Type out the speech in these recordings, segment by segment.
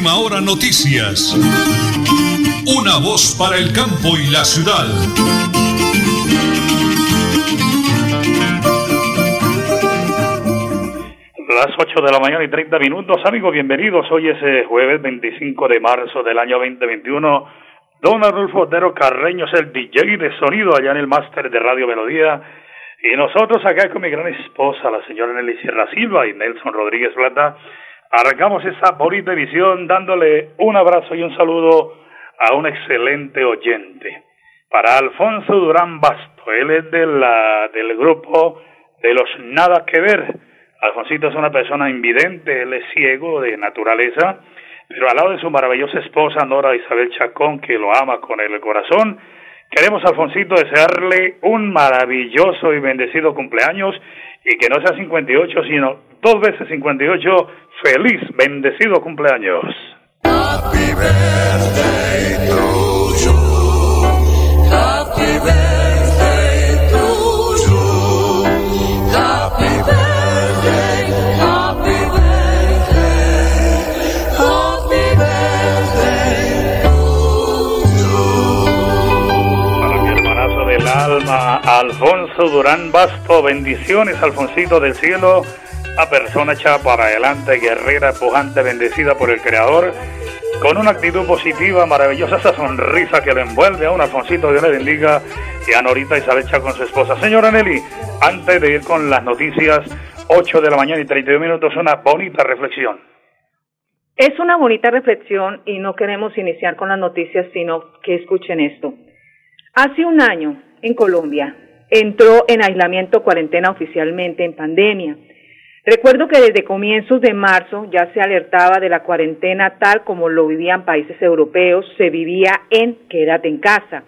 Última hora noticias. Una voz para el campo y la ciudad. Las 8 de la mañana y 30 minutos, amigos, bienvenidos. Hoy es eh, jueves 25 de marzo del año 2021. Don Arnulfo Otero Carreño es el DJ de sonido allá en el máster de Radio Melodía. Y nosotros acá con mi gran esposa, la señora Nelly Sierra Silva y Nelson Rodríguez Plata, arrancamos esta bonita edición dándole un abrazo y un saludo a un excelente oyente. Para Alfonso Durán Basto, él es de la, del grupo de los Nada que Ver. Alfonsito es una persona invidente, él es ciego de naturaleza, pero al lado de su maravillosa esposa Nora Isabel Chacón, que lo ama con el corazón, queremos Alfonsito desearle un maravilloso y bendecido cumpleaños y que no sea 58, sino dos veces 58, feliz, bendecido cumpleaños. Happy birthday alma, Alfonso Durán Basto, bendiciones, Alfonsito del cielo a persona echada para adelante, guerrera, pujante, bendecida por el Creador, con una actitud positiva, maravillosa, esa sonrisa que le envuelve a un Alfonsito, Dios le bendiga, y a Norita Isabel Chá con su esposa. Señora Nelly, antes de ir con las noticias, 8 de la mañana y 32 minutos, una bonita reflexión. Es una bonita reflexión y no queremos iniciar con las noticias, sino que escuchen esto. Hace un año, en Colombia, entró en aislamiento cuarentena oficialmente en pandemia. Recuerdo que desde comienzos de marzo ya se alertaba de la cuarentena tal como lo vivían países europeos, se vivía en quédate en casa.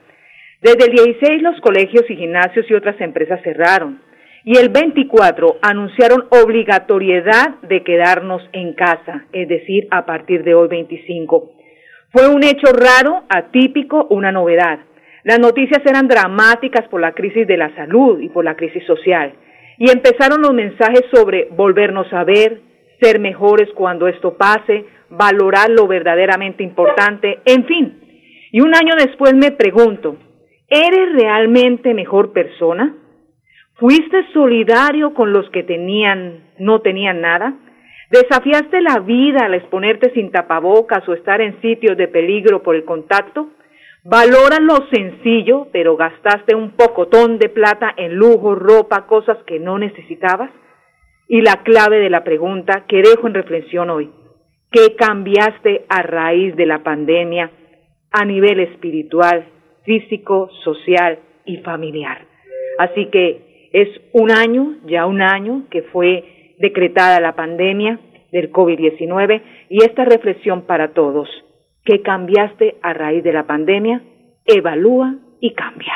Desde el 16 los colegios y gimnasios y otras empresas cerraron y el 24 anunciaron obligatoriedad de quedarnos en casa, es decir, a partir de hoy 25. Fue un hecho raro, atípico, una novedad. Las noticias eran dramáticas por la crisis de la salud y por la crisis social. Y empezaron los mensajes sobre volvernos a ver, ser mejores cuando esto pase, valorar lo verdaderamente importante, en fin. Y un año después me pregunto, ¿eres realmente mejor persona? ¿Fuiste solidario con los que tenían, no tenían nada? ¿Desafiaste la vida al exponerte sin tapabocas o estar en sitios de peligro por el contacto? Valora lo sencillo, pero gastaste un pocotón de plata en lujo, ropa, cosas que no necesitabas. Y la clave de la pregunta que dejo en reflexión hoy, ¿qué cambiaste a raíz de la pandemia a nivel espiritual, físico, social y familiar? Así que es un año, ya un año que fue decretada la pandemia del COVID-19 y esta reflexión para todos. ¿Qué cambiaste a raíz de la pandemia? Evalúa y cambia.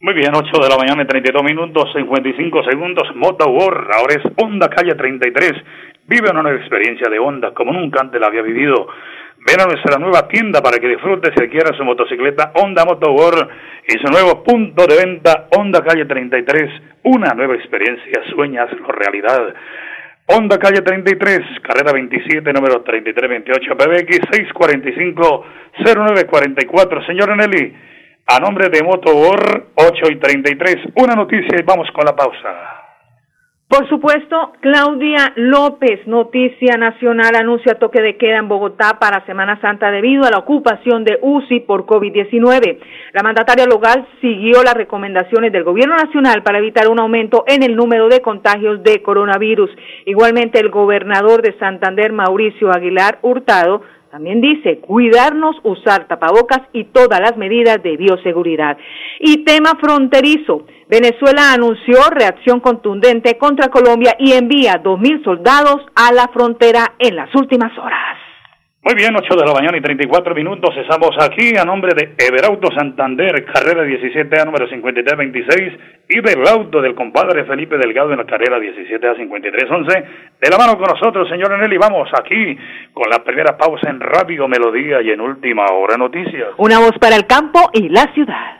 Muy bien, 8 de la mañana y 32 minutos, 55 segundos. Moto War, ahora es Honda Calle 33. Vive una nueva experiencia de Honda como nunca antes la había vivido. Ven a nuestra nueva tienda para que disfrute si adquiera su motocicleta Honda Moto War y su nuevo punto de venta Honda Calle 33. Una nueva experiencia, sueñas realidad. Honda Calle 33, carrera 27, número 3328, PBX 645-0944. Señora Nelly, a nombre de Motor 8 y 33, una noticia y vamos con la pausa. Por supuesto, Claudia López, Noticia Nacional, anuncia toque de queda en Bogotá para Semana Santa debido a la ocupación de UCI por COVID-19. La mandataria local siguió las recomendaciones del Gobierno Nacional para evitar un aumento en el número de contagios de coronavirus. Igualmente, el gobernador de Santander, Mauricio Aguilar Hurtado, también dice cuidarnos, usar tapabocas y todas las medidas de bioseguridad. Y tema fronterizo. Venezuela anunció reacción contundente contra Colombia y envía 2.000 soldados a la frontera en las últimas horas. Muy bien, 8 de la mañana y 34 minutos. Estamos aquí a nombre de Everauto Santander, carrera 17A número 5326 y del auto del compadre Felipe Delgado en la carrera 17A 5311. De la mano con nosotros, señor Nelly, vamos aquí con la primera pausa en Radio Melodía y en Última Hora Noticias. Una voz para el campo y la ciudad.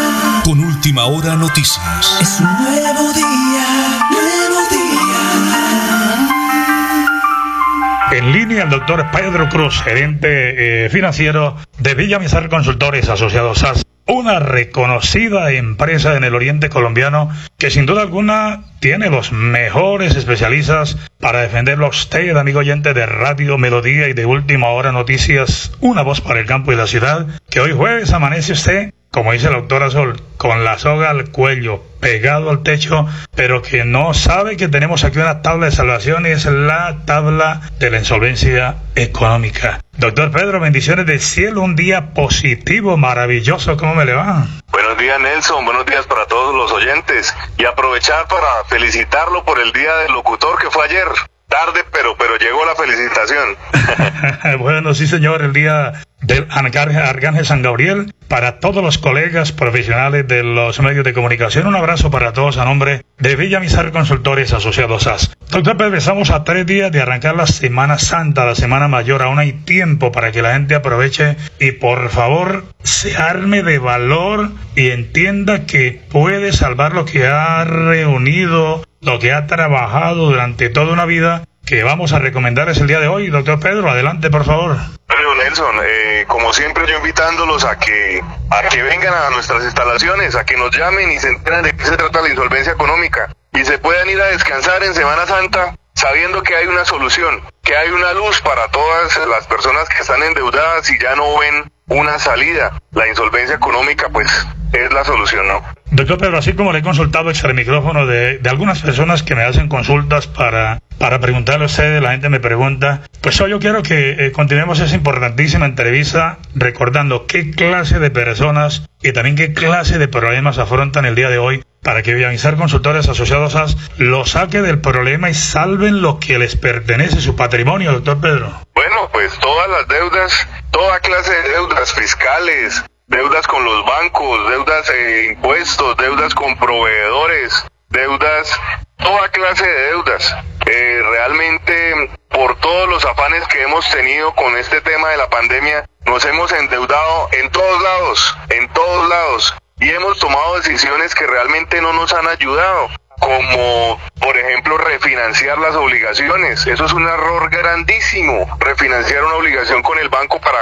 Con última hora noticias. Es un nuevo día, nuevo día. En línea el doctor Pedro Cruz, gerente eh, financiero de Villamizar Consultores Asociados SAS, una reconocida empresa en el oriente colombiano que sin duda alguna tiene los mejores especialistas para defenderlo a usted, amigo oyente de Radio Melodía y de Última Hora Noticias, una voz para el campo y la ciudad, que hoy jueves amanece usted como dice la doctora Sol, con la soga al cuello, pegado al techo, pero que no sabe que tenemos aquí una tabla de salvación y es la tabla de la insolvencia económica. Doctor Pedro, bendiciones del cielo, un día positivo, maravilloso, ¿cómo me le va? Buenos días Nelson, buenos días para todos los oyentes y aprovechar para felicitarlo por el día del locutor que fue ayer. Tarde, pero, pero llegó la felicitación. bueno, sí señor, el día del Arcángel San Gabriel, para todos los colegas profesionales de los medios de comunicación, un abrazo para todos a nombre de Villamizar Consultores Asociados SAS. Doctor Pedro, estamos a tres días de arrancar la Semana Santa, la Semana Mayor, aún hay tiempo para que la gente aproveche y por favor se arme de valor y entienda que puede salvar lo que ha reunido, lo que ha trabajado durante toda una vida que vamos a recomendarles el día de hoy. Doctor Pedro, adelante, por favor. Pero Nelson, eh, como siempre yo invitándolos a que, a que vengan a nuestras instalaciones, a que nos llamen y se enteren de qué se trata la insolvencia económica y se puedan ir a descansar en Semana Santa sabiendo que hay una solución, que hay una luz para todas las personas que están endeudadas y ya no ven una salida. La insolvencia económica, pues, es la solución, ¿no? Doctor Pedro, así como le he consultado el micrófono de, algunas personas que me hacen consultas para, para preguntarle a ustedes, la gente me pregunta, pues hoy yo quiero que eh, continuemos esa importantísima entrevista recordando qué clase de personas y también qué clase de problemas afrontan el día de hoy para que Villamizar Consultores Asociados SAS lo saque del problema y salven lo que les pertenece, su patrimonio, doctor Pedro. Bueno, pues todas las deudas, toda clase de deudas fiscales, deudas con los bancos, deudas e impuestos, deudas con proveedores, deudas, toda clase de deudas. Eh, realmente, por todos los afanes que hemos tenido con este tema de la pandemia, nos hemos endeudado en todos lados, en todos lados, y hemos tomado decisiones que realmente no nos han ayudado como por ejemplo refinanciar las obligaciones. Eso es un error grandísimo, refinanciar una obligación con el banco para,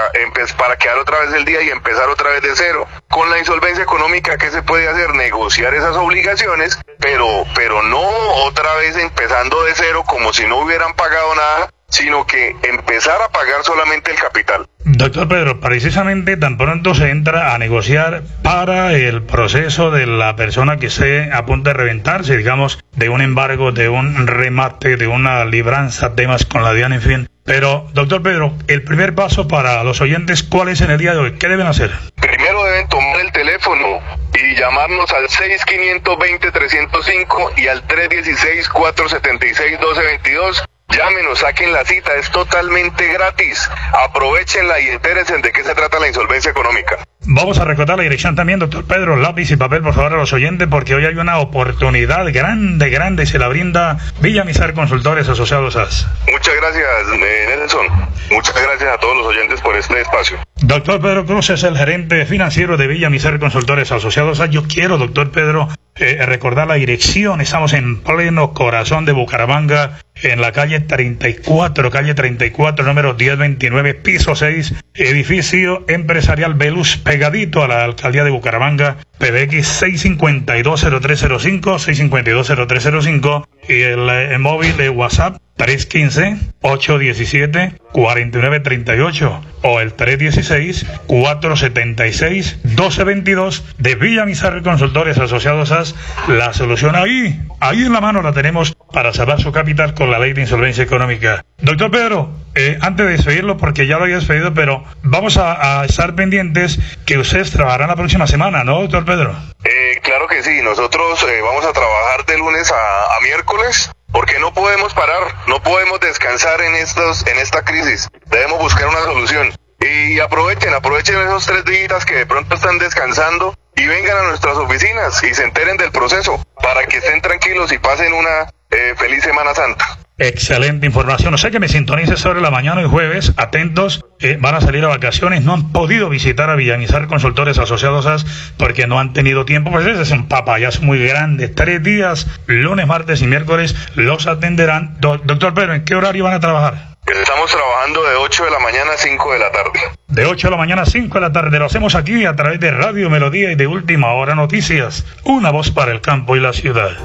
para quedar otra vez el día y empezar otra vez de cero. Con la insolvencia económica, ¿qué se puede hacer? Negociar esas obligaciones, pero, pero no otra vez empezando de cero como si no hubieran pagado nada sino que empezar a pagar solamente el capital. Doctor Pedro, precisamente tan pronto se entra a negociar para el proceso de la persona que esté a punto de reventarse, digamos, de un embargo, de un remate, de una libranza, temas con la DIAN, en fin. Pero, doctor Pedro, el primer paso para los oyentes, ¿cuál es en el día de hoy? ¿Qué deben hacer? Primero deben tomar el teléfono y llamarnos al 6520-305 y al 316-476-1222 Llámenos, saquen la cita, es totalmente gratis. Aprovechenla y entérense de qué se trata la insolvencia económica. Vamos a recordar la dirección también, doctor Pedro, lápiz y papel, por favor, a los oyentes, porque hoy hay una oportunidad grande, grande, se la brinda Villa Mizar Consultores Asociados AS. Muchas gracias, eh, Nelson. Muchas gracias a todos los oyentes por este espacio. Doctor Pedro Cruz es el gerente financiero de Villa Miser Consultores Asociados. AS. Yo quiero, doctor Pedro, eh, recordar la dirección. Estamos en pleno corazón de Bucaramanga, en la calle 34, calle 34, número 1029, piso 6, edificio empresarial Velus, pegadito a la alcaldía de Bucaramanga, PBX 6520305, 6520305 y el, móvil de WhatsApp 315-817-4938 o el 316-476-1222 de Villa Mizar Consultores Asociados a la solución ahí, ahí en la mano la tenemos para salvar su capital con la ley de insolvencia económica. Doctor Pedro, eh, antes de despedirlo, porque ya lo había despedido, pero vamos a, estar pendientes que ustedes trabajarán la próxima semana, ¿no, doctor Pedro? Eh, claro que sí, nosotros eh, vamos a trabajar de lunes a, a miércoles porque no podemos parar, no podemos descansar en estos, en esta crisis. Debemos buscar una solución. Y aprovechen, aprovechen esos tres días que de pronto están descansando y vengan a nuestras oficinas y se enteren del proceso para que estén tranquilos y pasen una eh, feliz Semana Santa. Excelente información. O sea que me sintonice sobre la mañana y jueves. Atentos, eh, van a salir a vacaciones. No han podido visitar a Villanizar Consultores Asociados AS porque no han tenido tiempo. Pues ese es un papayas muy grande. Tres días, lunes, martes y miércoles, los atenderán. doctor Pedro, ¿en qué horario van a trabajar? Estamos trabajando de 8 de la mañana a 5 de la tarde. De 8 de la mañana a 5 de la tarde. Lo hacemos aquí a través de Radio Melodía y de Última Hora Noticias. Una voz para el campo y la ciudad.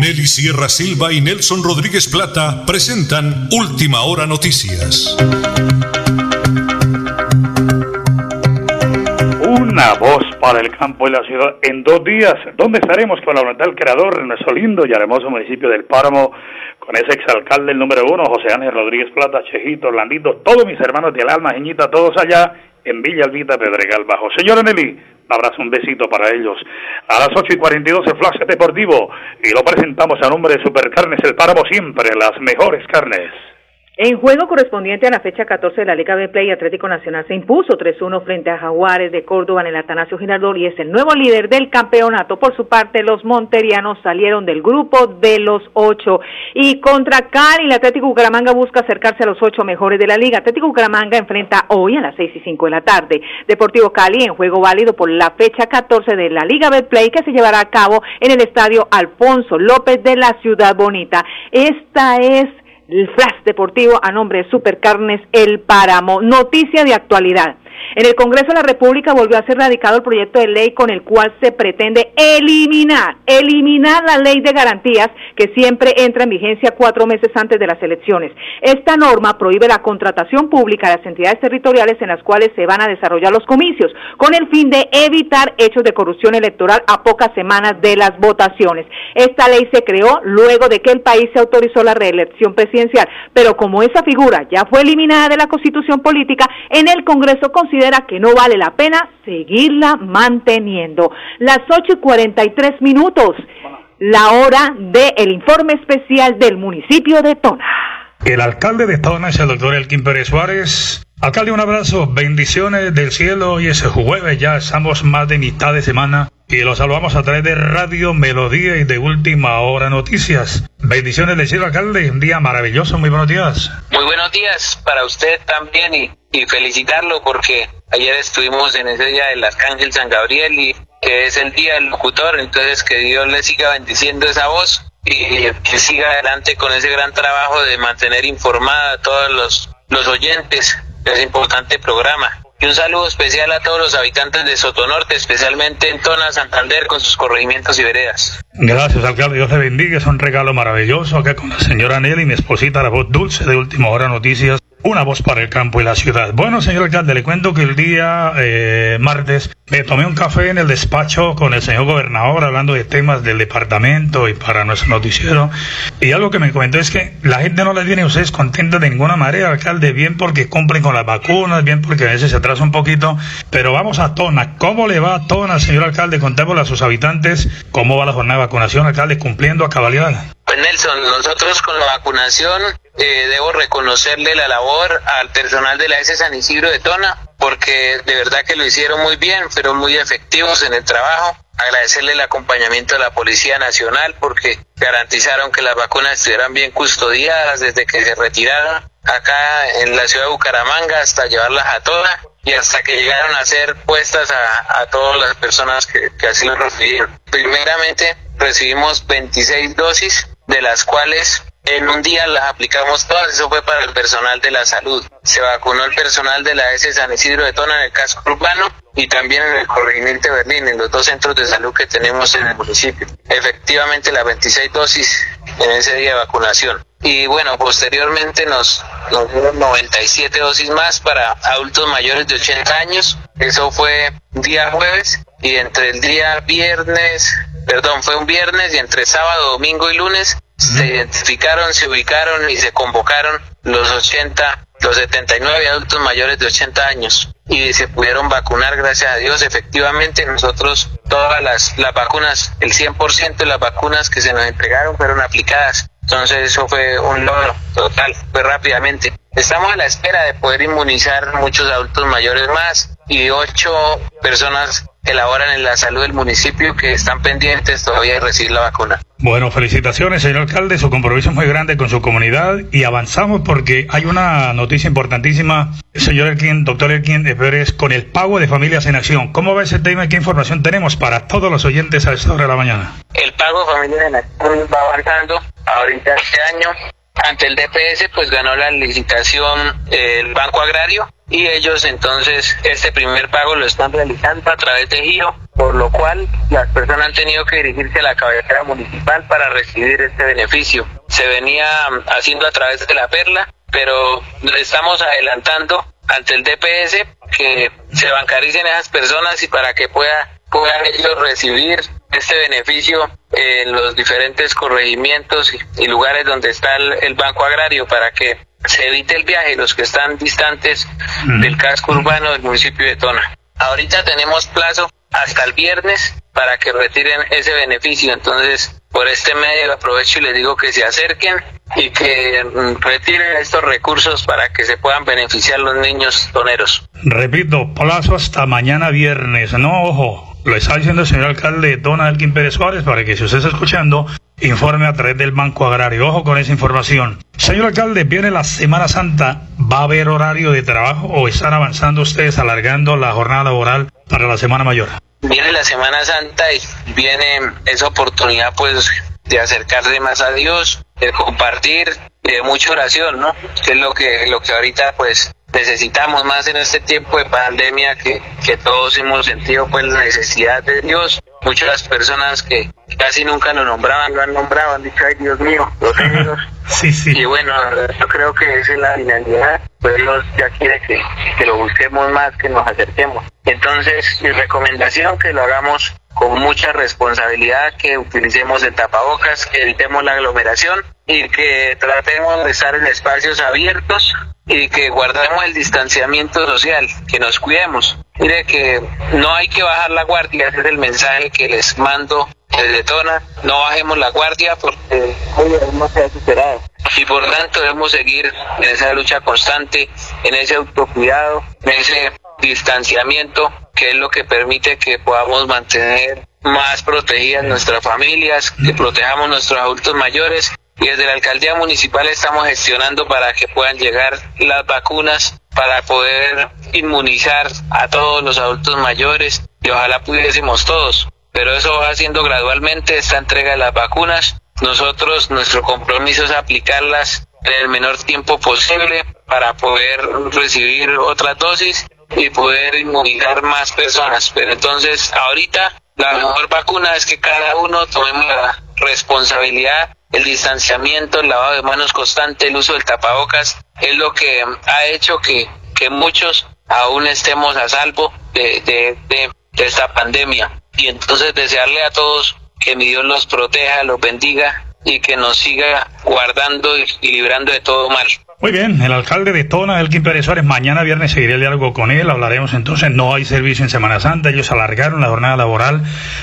Nelly Sierra Silva y Nelson Rodríguez Plata presentan Última Hora Noticias. Una voz para el campo y la ciudad. En dos días, ¿dónde estaremos con la voluntad del creador en nuestro lindo y hermoso municipio del Páramo? Con ese exalcalde el número uno, José Ángel Rodríguez Plata, Chejito, Orlandito, todos mis hermanos del alma, Jeñita, todos allá en Villa Alvita, Pedregal Bajo. Señora Nelly, abrazo, un besito para ellos. A las 8 y 42 el Flash Deportivo y lo presentamos a nombre de Supercarnes El Páramo Siempre, las mejores carnes. En juego correspondiente a la fecha 14 de la Liga B Play, Atlético Nacional se impuso 3-1 frente a Jaguares de Córdoba en el Atanasio Girardot y es el nuevo líder del campeonato. Por su parte, los monterianos salieron del grupo de los ocho. Y contra Cali, el Atlético Bucaramanga busca acercarse a los ocho mejores de la liga. Atlético Bucaramanga enfrenta hoy a las 6 y 5 de la tarde. Deportivo Cali en juego válido por la fecha 14 de la Liga B Play que se llevará a cabo en el estadio Alfonso López de la Ciudad Bonita. Esta es el flash deportivo a nombre de Supercarnes El Páramo. Noticia de actualidad. En el Congreso de la República volvió a ser radicado el proyecto de ley con el cual se pretende eliminar, eliminar la ley de garantías que siempre entra en vigencia cuatro meses antes de las elecciones. Esta norma prohíbe la contratación pública de las entidades territoriales en las cuales se van a desarrollar los comicios, con el fin de evitar hechos de corrupción electoral a pocas semanas de las votaciones. Esta ley se creó luego de que el país se autorizó la reelección presidencial, pero como esa figura ya fue eliminada de la constitución política, en el Congreso considera que no vale la pena seguirla manteniendo. Las 8 y 43 minutos, la hora del informe especial del municipio de Tona. El alcalde de Tona es el doctor Elkin Pérez Suárez. Alcalde, un abrazo, bendiciones del cielo y ese jueves ya estamos más de mitad de semana y los saludamos a través de Radio Melodía y de Última Hora Noticias. Bendiciones del cielo, alcalde, un día maravilloso, muy buenos días. Muy buenos días para usted también y, y felicitarlo porque ayer estuvimos en ese día del Arcángel San Gabriel y que es el día del locutor, entonces que Dios le siga bendiciendo esa voz y que siga adelante con ese gran trabajo de mantener informada a todos los, los oyentes de ese importante programa. Y un saludo especial a todos los habitantes de Sotonorte, especialmente en Tona, Santander, con sus corregimientos y veredas. Gracias, alcalde. Dios te bendiga. Es un regalo maravilloso acá con la señora Nelly, mi esposita, la voz dulce de Última Hora Noticias. Una voz para el campo y la ciudad. Bueno, señor alcalde, le cuento que el día eh, martes me tomé un café en el despacho con el señor gobernador hablando de temas del departamento y para nuestro noticiero. Y algo que me comentó es que la gente no le viene a ustedes contenta de ninguna manera, alcalde, bien porque cumplen con las vacunas, bien porque a veces se atrasa un poquito. Pero vamos a Tona. ¿Cómo le va a Tona, señor alcalde? Contémosle a sus habitantes cómo va la jornada de vacunación, alcalde, cumpliendo a cabalidad. Pues Nelson, nosotros con la vacunación eh, debo reconocerle la labor al personal de la S San Isidro de Tona, porque de verdad que lo hicieron muy bien, fueron muy efectivos en el trabajo. Agradecerle el acompañamiento de la Policía Nacional porque garantizaron que las vacunas estuvieran bien custodiadas desde que se retiraron acá en la ciudad de Bucaramanga hasta llevarlas a todas y hasta que llegaron a ser puestas a, a todas las personas que, que así lo recibieron. Primeramente recibimos 26 dosis, de las cuales en un día las aplicamos todas, eso fue para el personal de la salud. Se vacunó el personal de la S San Isidro de Tona en el casco urbano y también en el corregimiento de Berlín, en los dos centros de salud que tenemos en el municipio. Efectivamente, las 26 dosis en ese día de vacunación. Y bueno, posteriormente nos, nos dieron 97 dosis más para adultos mayores de 80 años. Eso fue día jueves y entre el día viernes, perdón, fue un viernes y entre sábado, domingo y lunes se identificaron, se ubicaron y se convocaron los 80, los 79 adultos mayores de 80 años y se pudieron vacunar, gracias a Dios. Efectivamente, nosotros todas las, las vacunas, el 100% de las vacunas que se nos entregaron fueron aplicadas. Entonces eso fue un logro total, fue rápidamente. Estamos a la espera de poder inmunizar muchos adultos mayores más y ocho personas que laboran en la salud del municipio que están pendientes todavía de recibir la vacuna. Bueno, felicitaciones, señor alcalde. Su compromiso es muy grande con su comunidad y avanzamos porque hay una noticia importantísima, señor Elkin, doctor Elkin Pérez, con el pago de familias en acción. ¿Cómo va ese tema y qué información tenemos para todos los oyentes a esta hora de la mañana? El pago de familias en acción va avanzando. Ahorita este año ante el DPS pues ganó la licitación eh, el Banco Agrario y ellos entonces este primer pago lo están realizando a través de Giro, por lo cual las personas han tenido que dirigirse a la cabecera municipal para recibir este beneficio. Se venía haciendo a través de la perla, pero estamos adelantando ante el DPS que se bancaricen esas personas y para que pueda puedan ellos recibir este beneficio en los diferentes corregimientos y lugares donde está el, Banco Agrario para que se evite el viaje los que están distantes del casco urbano del municipio de Tona. Ahorita tenemos plazo hasta el viernes para que retiren ese beneficio, entonces por este medio aprovecho y les digo que se acerquen y que mm, retiren estos recursos para que se puedan beneficiar los niños toneros. Repito, plazo hasta mañana viernes, no ojo, lo está diciendo el señor alcalde Don Elkin Pérez Suárez para que si usted está escuchando, informe a través del Banco Agrario. Ojo con esa información. Señor alcalde, viene la Semana Santa. ¿Va a haber horario de trabajo o están avanzando ustedes alargando la jornada laboral para la Semana Mayor? Viene la Semana Santa y viene esa oportunidad pues de acercarse más a Dios, de compartir, de mucha oración, ¿no? Que es lo que, lo que ahorita pues necesitamos más en este tiempo de pandemia que, que todos hemos sentido pues la necesidad de Dios. Muchas personas que casi nunca lo nombraban, lo han nombrado, han dicho, ay Dios mío, los hijos. Sí, sí. Y bueno, yo creo que esa es la finalidad, pues Dios ya quiere que, que lo busquemos más, que nos acerquemos. Entonces, mi recomendación que lo hagamos con mucha responsabilidad, que utilicemos el tapabocas, que evitemos la aglomeración y que tratemos de estar en espacios abiertos y que guardemos el distanciamiento social, que nos cuidemos. Mire que no hay que bajar la guardia, ese es el mensaje que les mando desde Tona. No bajemos la guardia porque hoy debemos ser superados. Y por tanto debemos seguir en esa lucha constante, en ese autocuidado, en ese distanciamiento, que es lo que permite que podamos mantener más protegidas nuestras familias, que protejamos nuestros adultos mayores y desde la alcaldía municipal estamos gestionando para que puedan llegar las vacunas para poder inmunizar a todos los adultos mayores y ojalá pudiésemos todos. Pero eso va haciendo gradualmente esta entrega de las vacunas. Nosotros, nuestro compromiso es aplicarlas en el menor tiempo posible para poder recibir otras dosis y poder inmunizar más personas. Pero entonces, ahorita, la mejor vacuna es que cada uno tomemos la responsabilidad el distanciamiento, el lavado de manos constante, el uso del tapabocas, es lo que ha hecho que, que muchos aún estemos a salvo de, de, de, esta pandemia. Y entonces desearle a todos que mi Dios los proteja, los bendiga y que nos siga guardando y, librando de todo mal. Muy bien, el alcalde de Tona, Elkin Pérez Suárez, mañana viernes seguiré el diálogo con él, hablaremos entonces, no hay servicio en Semana Santa, ellos alargaron la jornada laboral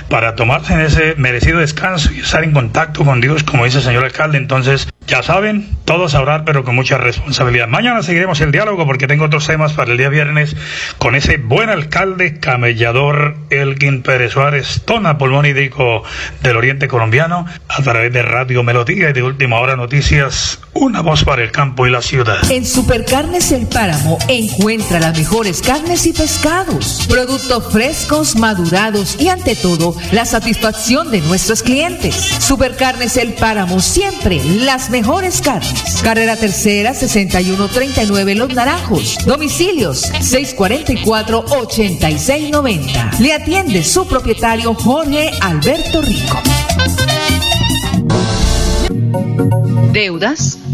para tomarse ese merecido descanso y estar en contacto con Dios, como dice el señor alcalde, entonces ya saben, todos hablar, pero con mucha responsabilidad. Mañana seguiremos el diálogo porque tengo otros temas para el día viernes con ese buen alcalde camellador Elkin Pérez Suárez, Tona Pulmón Hídrico del Oriente Colombiano, a través de Radio Melodía y de Última Hora Noticias, una voz para el campo y la ciudad. En Supercarnes El Páramo encuentra las mejores carnes y pescados, productos frescos, madurados y ante todo, la satisfacción de nuestros clientes. Supercarnes El Páramo siempre las mejores carnes. Carrera Tercera 6139 Los Naranjos. Domicilios 644-8690. Le atiende su propietario Jorge Alberto Rico. Deudas,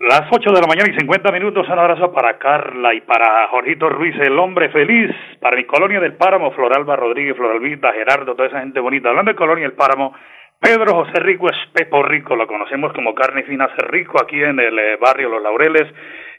Las 8 de la mañana y 50 minutos, un abrazo para Carla y para Jorgito Ruiz, el hombre feliz, para mi colonia del Páramo, Floralba Rodríguez, Floralvita, Gerardo, toda esa gente bonita. Hablando de colonia del Páramo, Pedro José Rico es Pepo Rico, lo conocemos como Carne Fina Rico, aquí en el eh, barrio Los Laureles,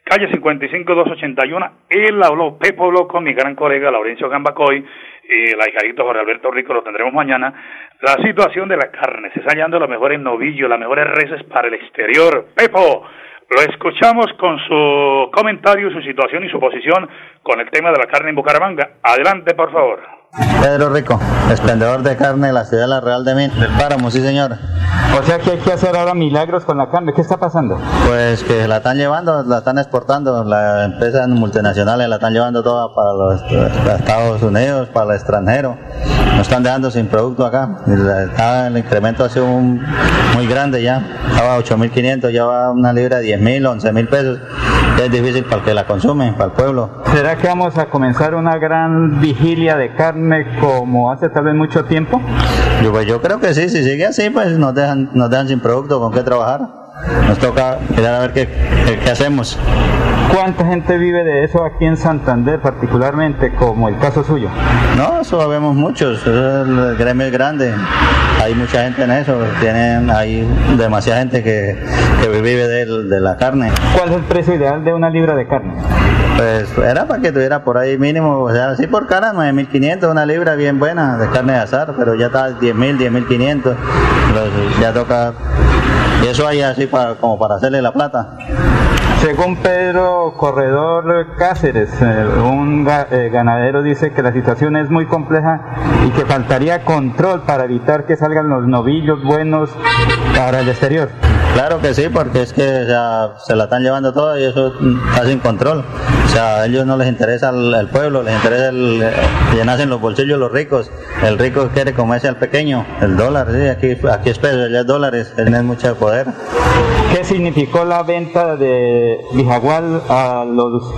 calle 55-281. Él habló, Pepo habló con mi gran colega Laurencio Gambacoy y el ahijadito Jorge Alberto Rico, lo tendremos mañana. La situación de la carne, se está hallando los mejores novillos, las mejores reses para el exterior. Pepo, lo escuchamos con su comentario, su situación y su posición con el tema de la carne en Bucaramanga. Adelante, por favor. Pedro Rico, expendedor de carne de la ciudad de la Real de Min, del Páramo, sí señor. O sea que hay que hacer ahora milagros con la carne, ¿qué está pasando? Pues que la están llevando, la están exportando, las empresas multinacionales la están llevando toda para los, Estados Unidos, para el extranjero. Nos están dejando sin producto acá. el incremento ha sido muy grande ya, estaba a 8.500, ya va una libra a 10.000, 11.000 pesos. Es difícil para el que la consume, para el pueblo. ¿Será que vamos a comenzar una gran vigilia de carne? como hace tal vez mucho tiempo? Yo, pues yo creo que sí, si sigue así, pues nos dejan, nos dejan sin producto con qué trabajar. Nos toca mirar a ver qué, qué, hacemos. ¿Cuánta gente vive de eso aquí en Santander, particularmente, como el caso suyo? No, eso vemos muchos, el gremio es grande, hay mucha gente en eso, tienen, hay demasiada gente que, que vive de, de la carne. ¿Cuál es el precio ideal de una libra de carne? Pues era para que tuviera por ahí mínimo, o sea, así por cara 9.500, una libra bien buena de carne de azar, pero ya está 10.000, 10.500, ya toca, y eso hay así para, como para hacerle la plata. Según Pedro Corredor Cáceres, un eh, ganadero dice que la situación es muy compleja y que faltaría control para evitar que salgan los novillos buenos para el exterior. Claro que sí, porque es que se la están llevando toda y eso está sin control. O sea, a ellos no les interesa el, pueblo, les interesa el, eh, llenarse los bolsillos los ricos. El rico quiere comerse al pequeño, el dólar, sí, aquí, aquí es peso, allá es dólares, tienen mucho poder. ¿Qué significó la venta de Bijagual a los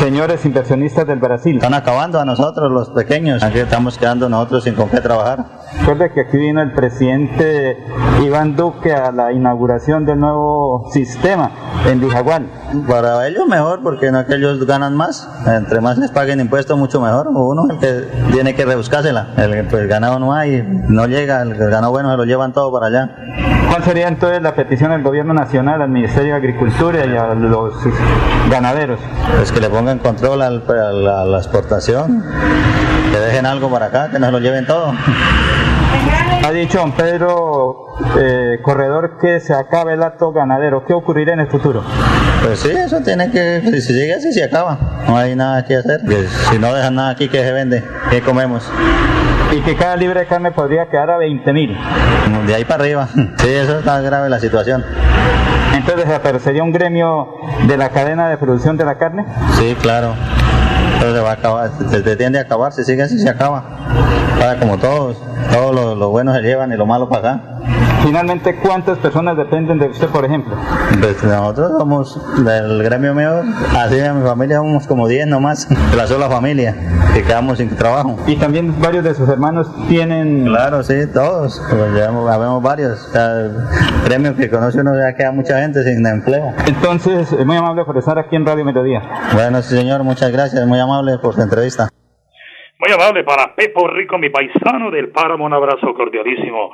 señores inversionistas del Brasil? Están acabando a nosotros, los pequeños. Aquí estamos quedando nosotros sin con qué trabajar. Recuerde que aquí vino el presidente Iván Duque a la inauguración del nuevo sistema en Bijagual. Para ellos mejor, porque no que ellos ganan más. Entre más les paguen impuestos, mucho mejor. Uno el que tiene que rebuscársela. El, pues, ganado no hay, no llega, el ganado bueno se lo llevan todo para allá. ¿Cuál sería entonces la petición del gobierno nacional, al Ministerio de Agricultura y a los ganaderos? Pues que le pongan control a la exportación, que dejen algo para acá, que nos lo lleven todo. Ha dicho don Pedro eh, Corredor que se acabe el acto ganadero. ¿Qué ocurrirá en el futuro? Pues sí, eso tiene que, si sigue así, se acaba. No hay nada que hacer. si no dejan nada aquí, ¿qué se vende? ¿Qué comemos? Y que cada libre de carne podría quedar a 20 mil. De ahí para arriba. Sí, eso está grave la situación. Entonces, ¿aparecería un gremio de la cadena de producción de la carne? Sí, claro. Entonces se va a acabar, se, tiende a acabar, si sigue así se acaba. Para como todos, todos los lo buenos se llevan y lo malo para acá. Finalmente, ¿cuántas personas dependen de usted, por ejemplo? Pues nosotros somos, del gremio mío, así de mi familia somos como 10 nomás, de la sola familia, que quedamos sin trabajo. ¿Y también varios de sus hermanos tienen...? Claro, sí, todos, pues ya habemos varios. O gremios que conoce uno ya queda mucha gente sin empleo. Entonces, muy amable por estar aquí en Radio Mediodía. Bueno, sí, señor, muchas gracias, muy amable por su entrevista. Muy amable para Pepo Rico, mi paisano del Páramo, un abrazo cordialísimo.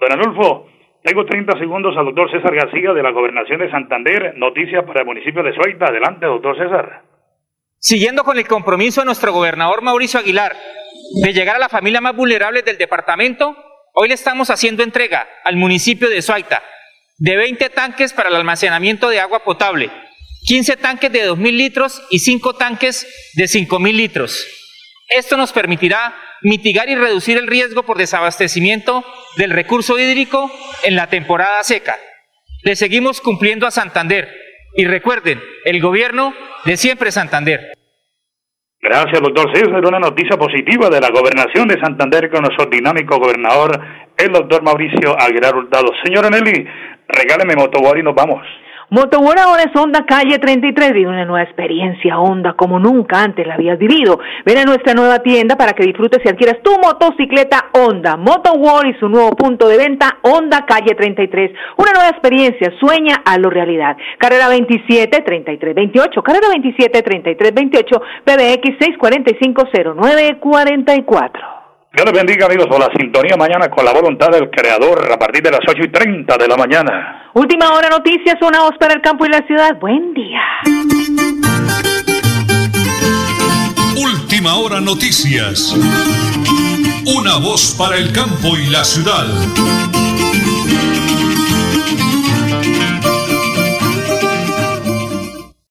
Don Anulfo, tengo 30 segundos al doctor César García de la Gobernación de Santander. Noticias para el municipio de Suaita. Adelante, doctor César. Siguiendo con el compromiso de nuestro gobernador Mauricio Aguilar de llegar a la familia más vulnerable del departamento, hoy le estamos haciendo entrega al municipio de Suaita de 20 tanques para el almacenamiento de agua potable, 15 tanques de 2.000 litros y 5 tanques de 5.000 litros. Esto nos permitirá mitigar y reducir el riesgo por desabastecimiento del recurso hídrico en la temporada seca. Le seguimos cumpliendo a Santander y recuerden, el gobierno de siempre Santander. Gracias, doctor César. Una noticia positiva de la gobernación de Santander con nuestro dinámico gobernador, el doctor Mauricio Aguilar Hurtado. Señora Nelly, regáleme motoboard y nos vamos. Motoboard ahora es Honda Calle 33. Vive una nueva experiencia Honda como nunca antes la habías vivido. Ven a nuestra nueva tienda para que disfrutes y adquieras tu motocicleta Honda. Motoworld y su nuevo punto de venta Honda Calle 33. Una nueva experiencia. Sueña a lo realidad. Carrera 27 33 28. Carrera 27 33 28. PBX 645 0944. Dios les bendiga amigos por la sintonía mañana con la voluntad del Creador a partir de las 8 y 30 de la mañana. Última hora noticias, una voz para el campo y la ciudad. Buen día. Última hora noticias. Una voz para el campo y la ciudad.